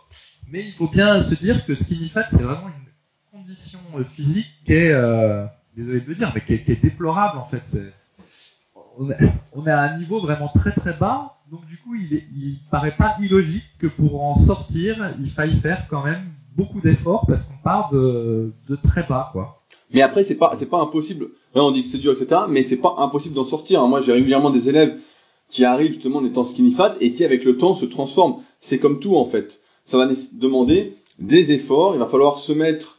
mais il faut bien se dire que skinny fat c'est vraiment une condition euh, physique qui est, euh, désolé de le dire, mais qui est, déplorable en fait. On, est, à un niveau vraiment très très bas, donc du coup il, est, il paraît pas illogique que pour en sortir il faille faire quand même beaucoup d'efforts parce qu'on part de, de très bas quoi. Mais après c'est pas c'est pas impossible. Là on dit que c'est dur etc. Mais c'est pas impossible d'en sortir. Moi j'ai régulièrement des élèves qui arrivent justement en étant skinny fat et qui avec le temps se transforment. C'est comme tout en fait. Ça va demander des efforts, il va falloir se mettre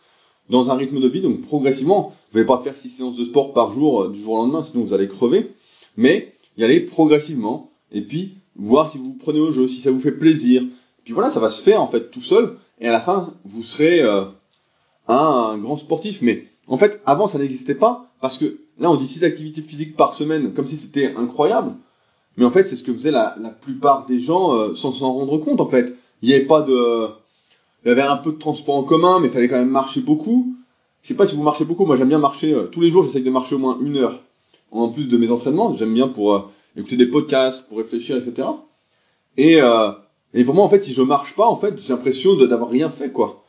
dans un rythme de vie, donc progressivement, vous n'allez pas faire six séances de sport par jour euh, du jour au lendemain, sinon vous allez crever, mais y aller progressivement, et puis voir si vous vous prenez au jeu, si ça vous fait plaisir. Puis voilà, ça va se faire en fait tout seul, et à la fin, vous serez euh, un, grand sportif. Mais en fait, avant, ça n'existait pas, parce que là, on dit six activités physiques par semaine, comme si c'était incroyable. Mais en fait, c'est ce que faisaient la, la plupart des gens euh, sans s'en rendre compte. En fait, il n'y avait pas de, il y avait un peu de transport en commun, mais il fallait quand même marcher beaucoup. Je sais pas si vous marchez beaucoup, moi j'aime bien marcher, euh, tous les jours j'essaye de marcher au moins une heure. En plus de mes entraînements, j'aime bien pour euh, écouter des podcasts, pour réfléchir, etc. Et, euh, et pour moi, en fait, si je marche pas, en fait, j'ai l'impression d'avoir rien fait, quoi.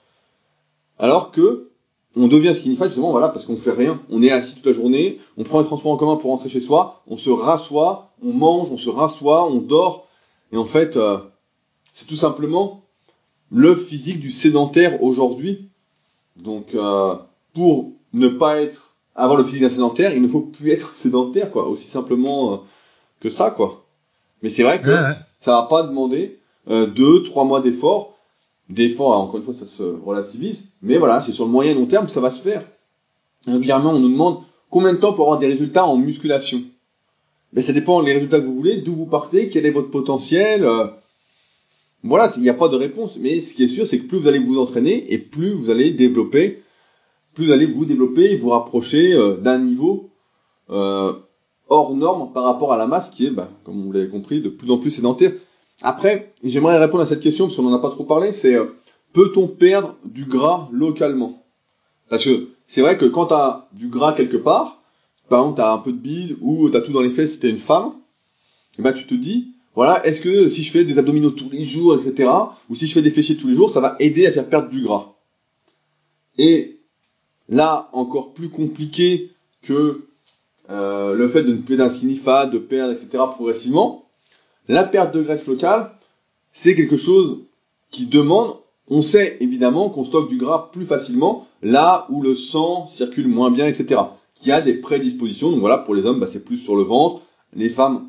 Alors que on devient skinny fat justement, voilà, parce qu'on fait rien. On est assis toute la journée, on prend les transports en commun pour rentrer chez soi, on se rassoit, on mange, on se rassoit, on dort, et en fait, euh, c'est tout simplement le physique du sédentaire aujourd'hui. Donc, euh, pour ne pas être avoir le physique d'un sédentaire, il ne faut plus être sédentaire, quoi. Aussi simplement euh, que ça, quoi. Mais c'est vrai que Ouais, ouais. ça va pas demander euh, deux, trois mois d'efforts. D'efforts, encore une fois, ça se relativise. Mais voilà, c'est sur le moyen et long terme que ça va se faire. Régulièrement, on nous demande combien de temps pour avoir des résultats en musculation. Mais ça dépend des résultats que vous voulez, d'où vous partez, quel est votre potentiel. euh. Voilà, il n'y a pas de réponse. Mais ce qui est sûr, c'est que plus vous allez vous entraîner et plus vous allez développer, plus vous allez vous développer et vous rapprocher euh, d'un niveau euh, hors norme par rapport à la masse qui est, bah, comme vous l'avez compris, de plus en plus sédentaire. Après, j'aimerais répondre à cette question parce qu'on n'en a pas trop parlé, c'est euh, peut-on perdre du gras localement? Parce que c'est vrai que quand tu as du gras quelque part, par exemple tu as un peu de bide ou tu as tout dans les fesses si tu une femme, et ben tu te dis, voilà, est-ce que si je fais des abdominaux tous les jours, etc., ou si je fais des fessiers tous les jours, ça va aider à faire perdre du gras? Et là, encore plus compliqué que euh, le fait de ne plus être un skinny fat, de perdre, etc., progressivement, la perte de graisse locale, c'est quelque chose qui demande, on sait évidemment qu'on stocke du gras plus facilement là où le sang circule moins bien, etc. Qui a des prédispositions. Donc voilà, pour les hommes, bah, c'est plus sur le ventre, les femmes,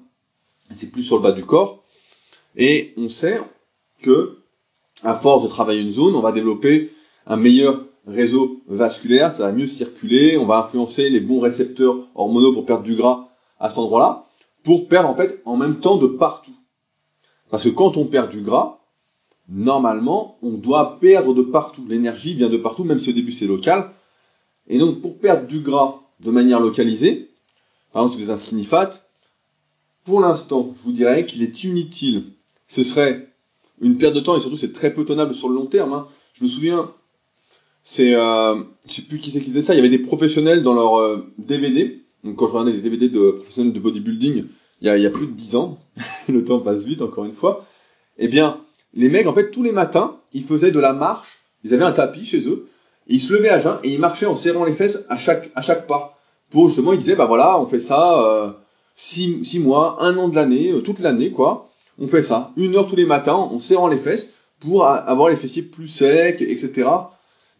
c'est plus sur le bas du corps. Et on sait que, à force de travailler une zone, on va développer un meilleur réseau vasculaire, ça va mieux circuler, on va influencer les bons récepteurs hormonaux pour perdre du gras à cet endroit-là, pour perdre en fait en même temps de partout. Parce que quand on perd du gras, normalement, on doit perdre de partout. L'énergie vient de partout, même si au début c'est local. Et donc, pour perdre du gras de manière localisée, par exemple, si vous êtes un skinny fat, pour l'instant, je vous dirais qu'il est inutile. Ce serait une perte de temps et surtout c'est très peu tenable sur le long terme. hein. Je me souviens, c'est, euh, je sais plus qui c'est qui ça. Il y avait des professionnels dans leur euh, DVD. Donc quand je regardais des DVD de professionnels de bodybuilding, il y a, plus de 10 ans, le temps passe vite encore une fois. Eh bien, les mecs, en fait, tous les matins, ils faisaient de la marche. Ils avaient un tapis chez eux. Ils se levaient à jeun et ils marchaient en serrant les fesses à chaque, à chaque pas. Pour justement, ils disaient, bah voilà, on fait ça euh, six, six mois, un an de l'année, euh, toute l'année, quoi. On fait ça. Une heure tous les matins en serrant les fesses pour avoir les fessiers plus secs, etc.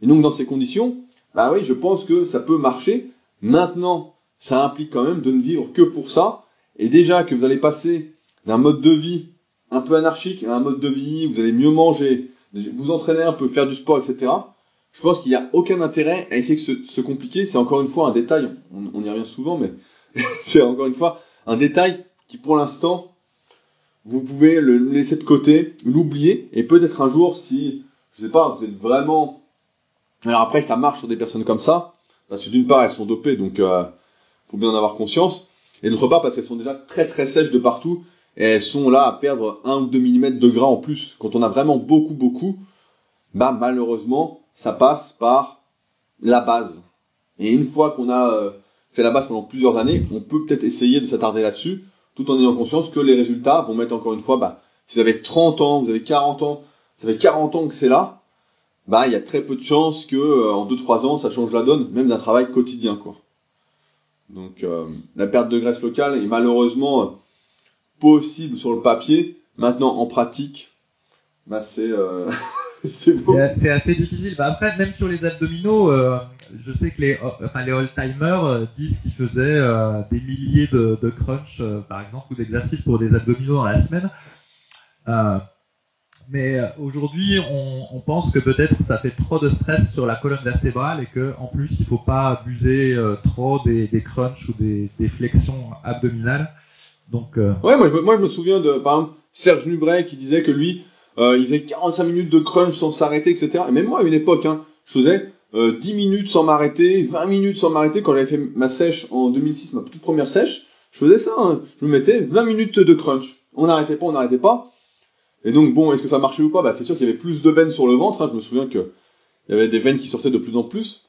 Et donc, dans ces conditions, bah oui, je pense que ça peut marcher. Maintenant, ça implique quand même de ne vivre que pour ça. Et déjà que vous allez passer d'un mode de vie un peu anarchique à un mode de vie, vous allez mieux manger, vous entraîner un peu, faire du sport, etc. Je pense qu'il n'y a aucun intérêt à essayer de se, compliquer. C'est encore une fois un détail, on, y revient souvent, mais c'est encore une fois un détail qui pour l'instant, vous pouvez le laisser de côté, l'oublier, et peut-être un jour, si, je sais pas, vous êtes vraiment... Alors après, ça marche sur des personnes comme ça, parce que d'une part, elles sont dopées, donc euh, faut bien en avoir conscience, et d'autre part, parce qu'elles sont déjà très très sèches de partout, et elles sont là à perdre 1 ou 2 mm de gras en plus. Quand on a vraiment beaucoup, beaucoup, bah malheureusement, ça passe par la base. Et une fois qu'on a euh, fait la base pendant plusieurs années, on peut peut-être essayer de s'attarder là-dessus, tout en ayant conscience que les résultats vont mettre encore une fois, bah, si vous avez 30 ans, vous avez 40 ans, ça fait 40 ans que c'est là, bah il y a très peu de chances que euh, en 2-3 ans ça change la donne, même d'un travail quotidien quoi. Donc euh, la perte de graisse locale est malheureusement euh, possible sur le papier. Maintenant, en pratique, bah c'est euh, c'est assez difficile. Bah après, même sur les abdominaux, euh, je sais que les, enfin les old-timers euh, disent qu'ils faisaient euh, des milliers de, de crunch, euh, par exemple, ou d'exercices pour des abdominaux dans la semaine. Euh, mais euh, aujourd'hui, on, on pense que peut-être ça fait trop de stress sur la colonne vertébrale et que en plus, il faut pas abuser euh, trop des, des crunchs ou des, des flexions abdominales. Donc, euh, Ouais, moi je, me- souviens de par exemple Serge Nubret qui disait que lui, euh, il faisait 45 minutes de crunch sans s'arrêter, etc. Et même moi à une époque, hein, je faisais euh, 10 minutes sans m'arrêter, 20 minutes sans m'arrêter. Quand j'avais fait ma sèche en 2006, ma toute première sèche, je faisais ça. hein. Je me mettais 20 minutes de crunch. On n'arrêtait pas, on n'arrêtait pas. Et donc bon, est-ce que ça marchait ou pas? Bah c'est sûr qu'il y avait plus de veines sur le ventre. Hein. Je me souviens que il y avait des veines qui sortaient de plus en plus,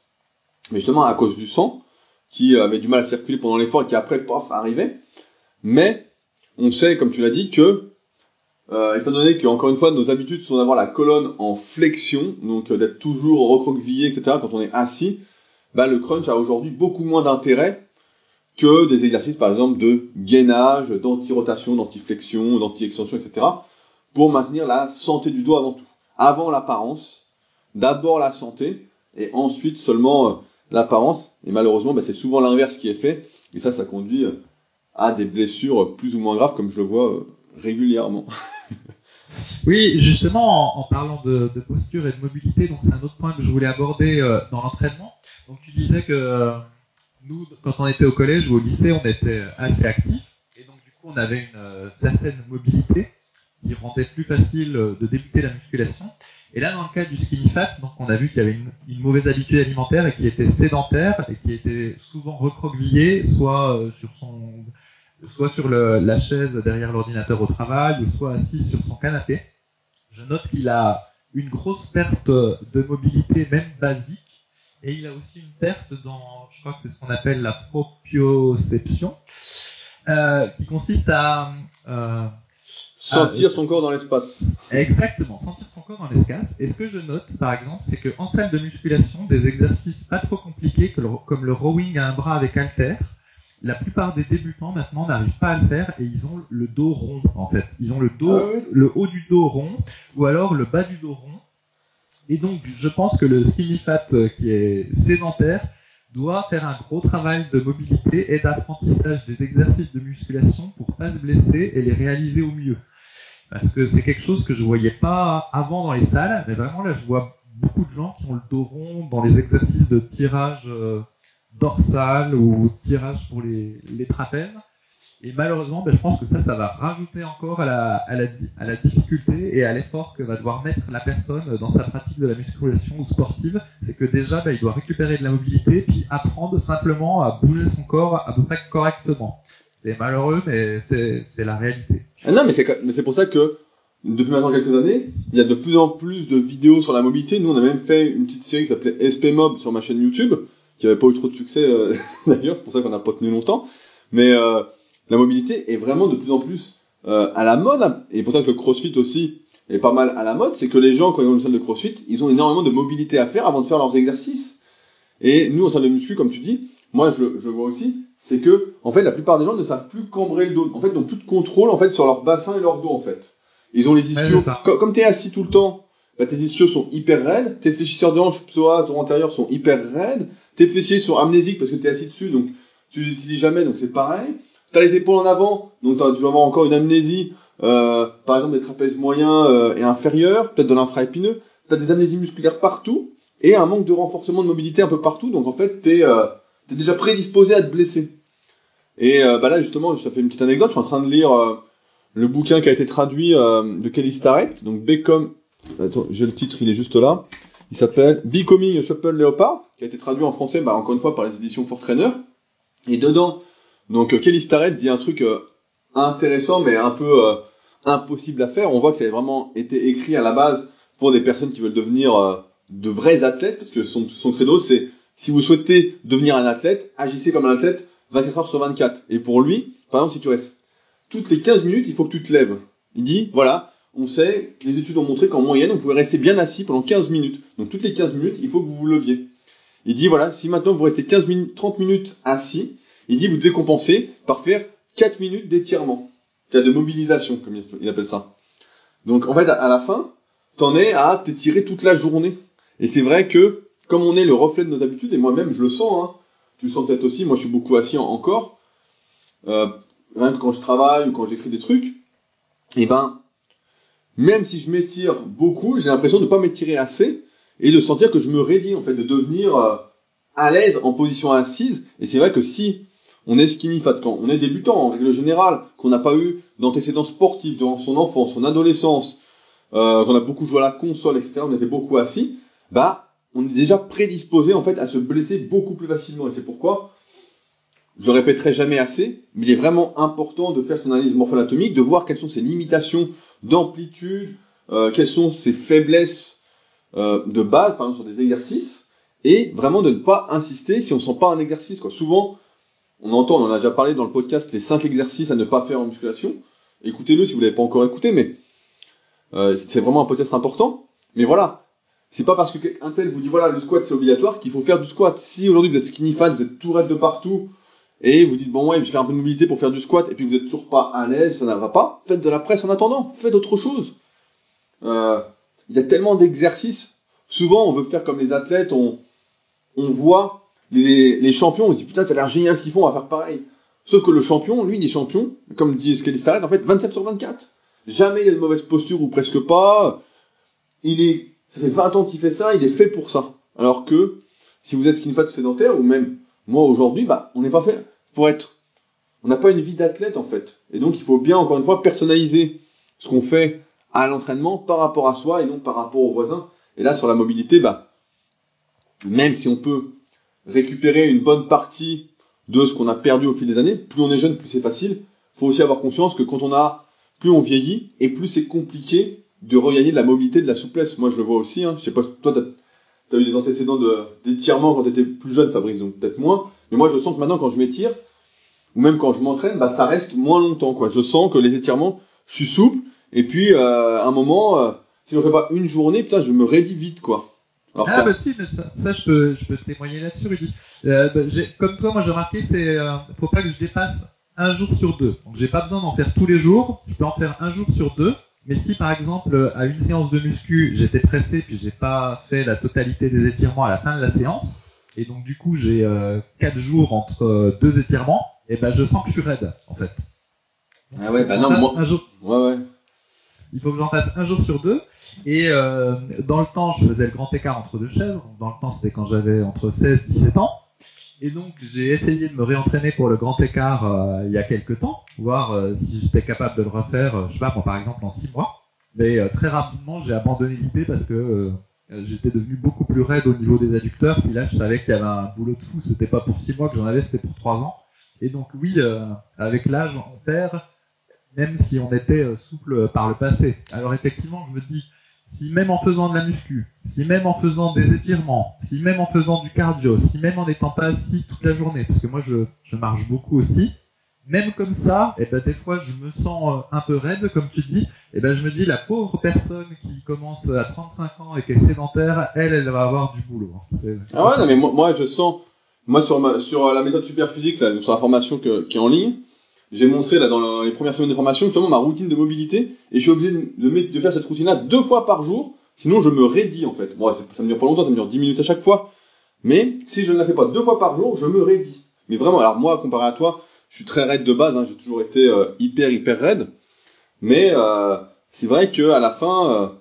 mais justement à cause du sang qui avait du mal à circuler pendant l'effort et qui après paf arrivait. Mais on sait, comme tu l'as dit, que euh, étant donné que encore une fois nos habitudes sont d'avoir la colonne en flexion, donc euh, d'être toujours recroquevillé, etc. Quand on est assis, bah, le crunch a aujourd'hui beaucoup moins d'intérêt que des exercices par exemple de gainage, d'anti-rotation, d'anti-flexion, d'anti-extension, etc. pour maintenir la santé du dos avant tout. Avant l'apparence, d'abord la santé et ensuite seulement euh, l'apparence. Et malheureusement, bah, c'est souvent l'inverse qui est fait. Et ça, ça conduit euh, à des blessures plus ou moins graves, comme je le vois euh, régulièrement. oui, justement, en, parlant de, posture et de mobilité, donc c'est un autre point que je voulais aborder dans l'entraînement. Donc tu disais que nous, quand on était au collège ou au lycée, on était assez actifs. Et donc du coup, on avait une certaine mobilité qui rendait plus facile de débuter la musculation. Et là, dans le cas du skinny fat, donc on a vu qu'il y avait une, mauvaise habitude alimentaire et qui était sédentaire et qui était souvent recroquevillé, soit euh, sur son, soit sur la chaise derrière l'ordinateur au travail, ou soit assis sur son canapé. Je note qu'il a une grosse perte de mobilité, même basique, et il a aussi une perte dans, je crois que c'est ce qu'on appelle la proprioception, euh, qui consiste à euh, Sentir son corps dans l'espace. Exactement, sentir son corps dans l'espace. Et ce que je note, par exemple, c'est qu'en salle de musculation, des exercices pas trop compliqués comme le rowing à un bras avec halter, la plupart des débutants maintenant n'arrivent pas à le faire et ils ont le dos rond en fait. Ils ont le dos, ah le haut du dos rond ou alors le bas du dos rond. Et donc je pense que le skinny fat euh, qui est sédentaire doit faire un gros travail de mobilité et d'apprentissage des exercices de musculation pour pas se blesser et les réaliser au mieux. Parce que c'est quelque chose que je voyais pas avant dans les salles, mais vraiment là je vois beaucoup de gens qui ont le dos rond dans les exercices de tirage euh, dorsal ou tirage pour les, les trapèzes. Et malheureusement, ben, je pense que ça, ça va rajouter encore à la, difficulté et à l'effort que va devoir mettre la personne dans sa pratique de la musculation sportive. C'est que déjà, ben, il doit récupérer de la mobilité, puis apprendre simplement à bouger son corps à peu près correctement. C'est malheureux, mais c'est la réalité. Ah non, mais c'est pour ça que depuis maintenant quelques années, il y a de plus en plus de vidéos sur la mobilité. Nous, on a même fait une petite série qui s'appelait SP Mob sur ma chaîne YouTube, qui avait pas eu trop de succès euh, d'ailleurs, pour ça qu'on n'a pas tenu longtemps. Mais euh, la mobilité est vraiment de plus en plus euh, à la mode, et pour ça que le CrossFit aussi est pas mal à la mode, c'est que les gens, quand ils vont dans une salle de CrossFit, ils ont énormément de mobilité à faire avant de faire leurs exercices. Et nous, en salle de muscu, comme tu dis, moi je, je vois aussi, c'est que, en fait, la plupart des gens ne savent plus cambrer le dos. En fait, ils ont plus de contrôle, en fait, sur leur bassin et leur dos, en fait. Ils ont les ischios, comme, comme tu es assis tout le temps, bah, tes ischios sont hyper raides, tes fléchisseurs de hanches, psoas, ton antérieur sont hyper raides, tes fessiers sont amnésiques parce que tu es assis dessus, donc tu les utilises jamais, donc c'est pareil. T'as les épaules en avant, donc tu vas avoir encore une amnésie, euh, par exemple des trapèzes moyens euh, et inférieurs, peut-être de l'infraépineux. T'as des amnésies musculaires partout et un manque de renforcement de mobilité un peu partout. Donc en fait, t'es euh, déjà prédisposé à te blesser. Et euh, bah là justement, te fais une petite anecdote. Je suis en train de lire euh, le bouquin qui a été traduit de Kelly Starrett, donc Become. Attends, j'ai le titre, il est juste là. Il s'appelle Becoming a Shuffle Leopard, qui a été traduit en français, bah, encore une fois par les éditions Fort Trainer. Et dedans, donc euh, Kelly Starrett dit un truc euh, intéressant mais un peu euh, impossible à faire. On voit que ça a vraiment été écrit à la base pour des personnes qui veulent devenir de vrais athlètes parce que son, son credo c'est si vous souhaitez devenir un athlète, agissez comme un athlète 24 heures sur 24. Et pour lui, par exemple, si tu restes toutes les 15 minutes, il faut que tu te lèves. Il dit, voilà, on sait, les études ont montré qu'en moyenne, on pouvait rester bien assis pendant 15 minutes. Donc toutes les 15 minutes, il faut que vous vous leviez. Il dit, voilà, si maintenant vous restez 15 minutes, 30 minutes assis, il dit vous devez compenser par faire 4 minutes d'étirement. Il de mobilisation, comme il appelle ça. Donc en fait, à la fin, t'en es à t'étirer toute la journée. Et c'est vrai que, comme on est le reflet de nos habitudes, et moi-même je le sens, hein, tu le sens peut-être aussi, moi je suis beaucoup assis encore, euh, quand je travaille ou quand j'écris des trucs, et ben, même si je m'étire beaucoup, j'ai l'impression de ne pas m'étirer assez et de sentir que je me raidis, en fait, de devenir euh, à l'aise en position assise. Et c'est vrai que si on est skinny quand on est débutant en règle générale, qu'on n'a pas eu d'antécédents sportifs dans son enfance, son adolescence, euh, qu'on a beaucoup joué à la console, etc., on était beaucoup assis, bah on est déjà prédisposé en fait à se blesser beaucoup plus facilement. Et c'est pourquoi, je le répéterai jamais assez, mais il est vraiment important de faire son analyse morpho-anatomique, de voir quelles sont ses limitations d'amplitude, euh, quelles sont ses faiblesses euh, de base, par exemple sur des exercices, et vraiment de ne pas insister si on sent pas un exercice. Souvent, on entend, on en a déjà parlé dans le podcast, les 5 exercices à ne pas faire en musculation. Écoutez-le si vous l'avez pas encore écouté, mais euh, c'est vraiment un podcast important. Mais voilà, c'est pas parce qu'un tel vous dit voilà le squat c'est obligatoire qu'il faut faire du squat. Si aujourd'hui vous êtes skinny fat, vous êtes tout raide de partout et vous dites bon ouais je vais faire un peu de mobilité pour faire du squat et puis vous êtes toujours pas à l'aise, ça ne va pas. Faites de la presse en attendant, faites autre chose. Euh, il y a tellement d'exercices. Souvent on veut faire comme les athlètes, on on voit les, champions, on se dit putain ça a l'air génial ce qu'ils font, on va faire pareil. Sauf que le champion, lui, il est champion, comme dit Skelly en fait 27 sur 24. Jamais il a de mauvaise posture ou presque pas. Il est ça fait 20 ans qu'il fait ça, il est fait pour ça. Alors que, si vous êtes skinny fat sédentaire, ou même moi aujourd'hui, bah, on n'est pas fait pour être, on n'a pas une vie d'athlète en fait. Et donc il faut bien, encore une fois, personnaliser ce qu'on fait à l'entraînement par rapport à soi et non par rapport aux voisins. Et là, sur la mobilité, bah, même si on peut récupérer une bonne partie de ce qu'on a perdu au fil des années, plus on est jeune, plus c'est facile. Faut aussi avoir conscience que quand on a, plus on vieillit, et plus c'est compliqué de regagner de la mobilité, de la souplesse. Moi, je le vois aussi. Hein. Je sais pas, toi, t'as as eu des antécédents d'étirement quand t'étais plus jeune, Fabrice, donc peut-être moins. Mais moi, je sens que maintenant, quand je m'étire, ou même quand je m'entraîne, bah, ça reste moins longtemps. Quoi. Je sens que les étirements, je suis souple. Et puis, euh, à un moment, euh, si je ne fais pas une journée, putain, je me raidis vite, quoi. Ah bah si, mais ça, ça, je peux, je peux témoigner là-dessus, Rudy. Euh, bah, comme toi, moi j'ai remarqué, c'est, euh, faut pas que je dépasse un jour sur deux. Donc j'ai pas besoin d'en faire tous les jours. Je peux en faire un jour sur deux. Mais si par exemple à une séance de muscu j'étais pressé puis j'ai pas fait la totalité des étirements à la fin de la séance et donc du coup j'ai euh, quatre jours entre euh, deux étirements, et ben je sens que je suis raide en fait. ah ouais bah non moi un jour. Ouais ouais. Il faut que j'en fasse un jour sur deux et euh, dans le temps je faisais le grand écart entre deux chaises. Dans le temps c'était quand j'avais entre 16 et 17 ans. Et donc j'ai essayé de me réentraîner pour le grand écart euh, il y a quelques temps, voir euh, si j'étais capable de le refaire, je sais pas par exemple en six mois. Mais très rapidement j'ai abandonné l'idée parce que j'étais devenu beaucoup plus raide au niveau des adducteurs. Puis là je savais qu'il y avait un boulot de fou, c'était pas pour six mois que j'en avais, c'était pour trois ans. Et donc oui, avec l'âge on perd, même si on était souple par le passé. Alors effectivement je me dis si même en faisant de la muscu, si même en faisant des étirements, si même en faisant du cardio, si même en n'étant pas assis toute la journée, parce que moi je, marche beaucoup aussi, même comme ça, et eh ben des fois je me sens euh, un peu raide, comme tu dis, et eh ben je me dis la pauvre personne qui commence à 35 ans et qui est sédentaire, elle, elle va avoir du boulot. Hein. Ah ouais, non mais moi, je sens, moi sur la méthode super physique, là, sur la formation qui est en ligne, j'ai montré là dans les premières semaines de formation justement ma routine de mobilité et je suis obligé de, faire cette routine là deux fois par jour. Sinon je me raidis en fait. Bon ça me dure pas longtemps ça me dure 10 minutes à chaque fois. Mais si je ne la fais pas deux fois par jour je me raidis. Mais vraiment alors moi comparé à toi je suis très raide de base hein, j'ai toujours été euh, hyper hyper raide. Mais euh, c'est vrai que à la fin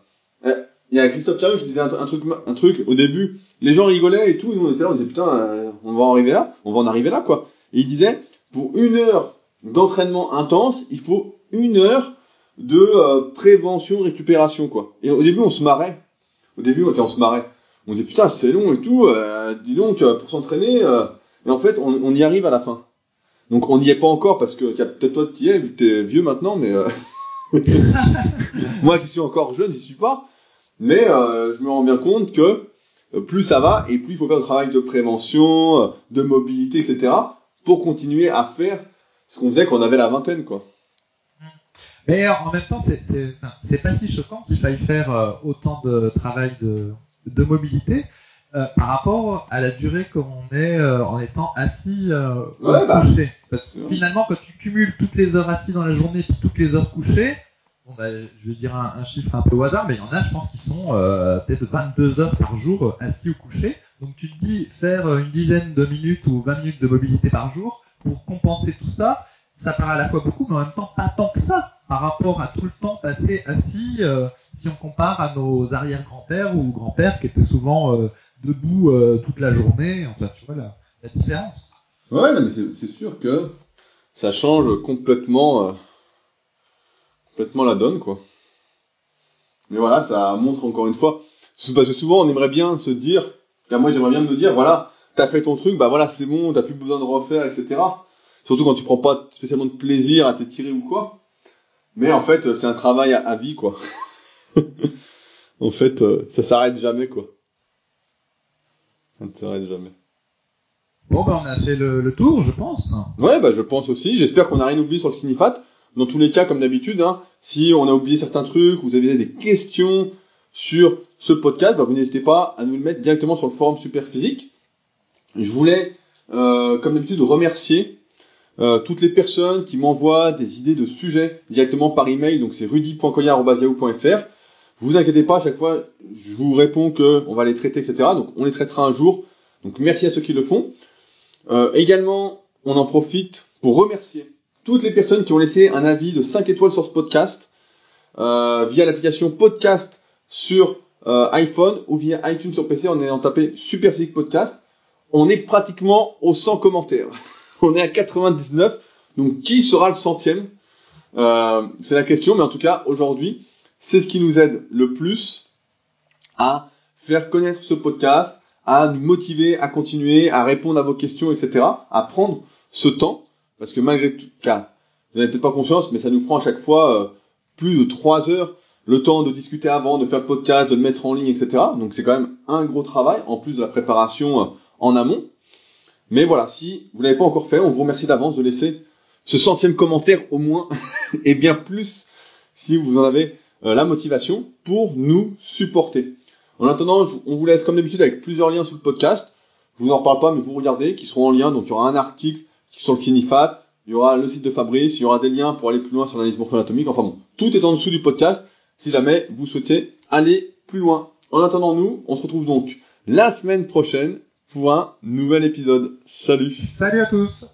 euh, eh, il y a Christophe Thierry qui disait un, truc un truc au début. Les gens rigolaient et tout. Et nous on était là on disait putain on va en arriver là. On va en arriver là quoi. Et il disait pour une heure d'entraînement intense, il faut une heure de euh, prévention récupération quoi. Et au début on se marrait. Au début on se marrait. On disait putain c'est long et tout. Euh, dis donc euh, pour s'entraîner. et en fait on, y arrive à la fin. Donc on n'y est pas encore parce que peut-être toi tu y es vu t'es vieux maintenant mais moi qui suis encore jeune j'y suis pas. Mais je me rends bien compte que plus ça va et plus il faut faire le travail de prévention, de mobilité etc. pour continuer à faire ce qu'on faisait quand on avait la vingtaine, quoi. Mais en même temps, c'est pas si choquant qu'il faille faire euh, autant de travail de, de mobilité euh, par rapport à la durée qu'on est euh, en étant assis euh, ouais, bah, couché. Parce que finalement, quand tu cumules toutes les heures assis dans la journée et toutes les heures couchées, bah, je vais dire un, un, chiffre un peu au hasard, mais il y en a, je pense, qui sont peut-être 22 heures par jour assis ou couchés. Donc tu te dis faire une dizaine de minutes ou 20 minutes de mobilité par jour, pour compenser tout ça, ça paraît à la fois beaucoup, mais en même temps pas tant que ça par rapport à tout le temps passé assis, euh, si on compare à nos arrière-grands-pères ou grands-pères qui étaient souvent euh, debout euh, toute la journée. Enfin, tu vois la, différence. Ouais, mais c'est sûr que ça change complètement, complètement la donne, quoi. Mais voilà, ça montre encore une fois, parce que souvent on aimerait bien se dire, moi j'aimerais bien me dire, voilà, t'as fait ton truc, bah voilà, c'est bon, t'as plus besoin de refaire, etc. Surtout quand tu prends pas spécialement de plaisir à t'étirer ou quoi. Mais en fait, c'est un travail à, vie, quoi. en fait, euh, ça s'arrête jamais, quoi. Ça ne s'arrête jamais. Bon, ben, on a fait le, tour, je pense. Ouais, bah, je pense aussi. J'espère qu'on n'a rien oublié sur le skinny fat. Dans tous les cas, comme d'habitude, hein, si on a oublié certains trucs, vous avez des questions sur ce podcast, bah, vous n'hésitez pas à nous le mettre directement sur le forum Superphysique. Je voulais, euh, comme d'habitude, remercier euh, toutes les personnes qui m'envoient des idées de sujets directement par email, donc c'est rudy.cognard.fr. Vous inquiétez pas, à chaque fois, je vous réponds que on va les traiter, etc. Donc on les traitera un jour. Donc merci à ceux qui le font. Euh, également, on en profite pour remercier toutes les personnes qui ont laissé un avis de 5 étoiles sur ce podcast via l'application podcast sur iPhone ou via iTunes sur PC en ayant tapé Superphysique Podcast. On est pratiquement aux 100 commentaires. on est à 99. Donc qui sera le centième? Euh, C'est la question, mais en tout cas aujourd'hui, c'est ce qui nous aide le plus à faire connaître ce podcast, à nous motiver à continuer, à répondre à vos questions, etc. À prendre ce temps, parce que malgré tout, car vous n'avez peut-être pas conscience, mais ça nous prend à chaque fois euh, plus de trois heures le temps de discuter avant, de faire le podcast, de le mettre en ligne, etc. Donc c'est quand même un gros travail, en plus de la préparation euh, en amont. Mais voilà, si vous l'avez pas encore fait, on vous remercie d'avance de laisser ce centième commentaire au moins, et bien plus si vous en avez euh, la motivation pour nous supporter. En attendant, on vous laisse comme d'habitude avec plusieurs liens sur le podcast. Je vous en reparle pas, mais vous regardez, qui seront en lien. Donc il y aura un article sur le Finifat, il y aura le site de Fabrice, il y aura des liens pour aller plus loin sur l'analyse morpho-anatomique. Enfin bon, tout est en dessous du podcast si jamais vous souhaitez aller plus loin. En attendant, nous, on se retrouve donc la semaine prochaine pour un nouvel épisode. Salut Salut à tous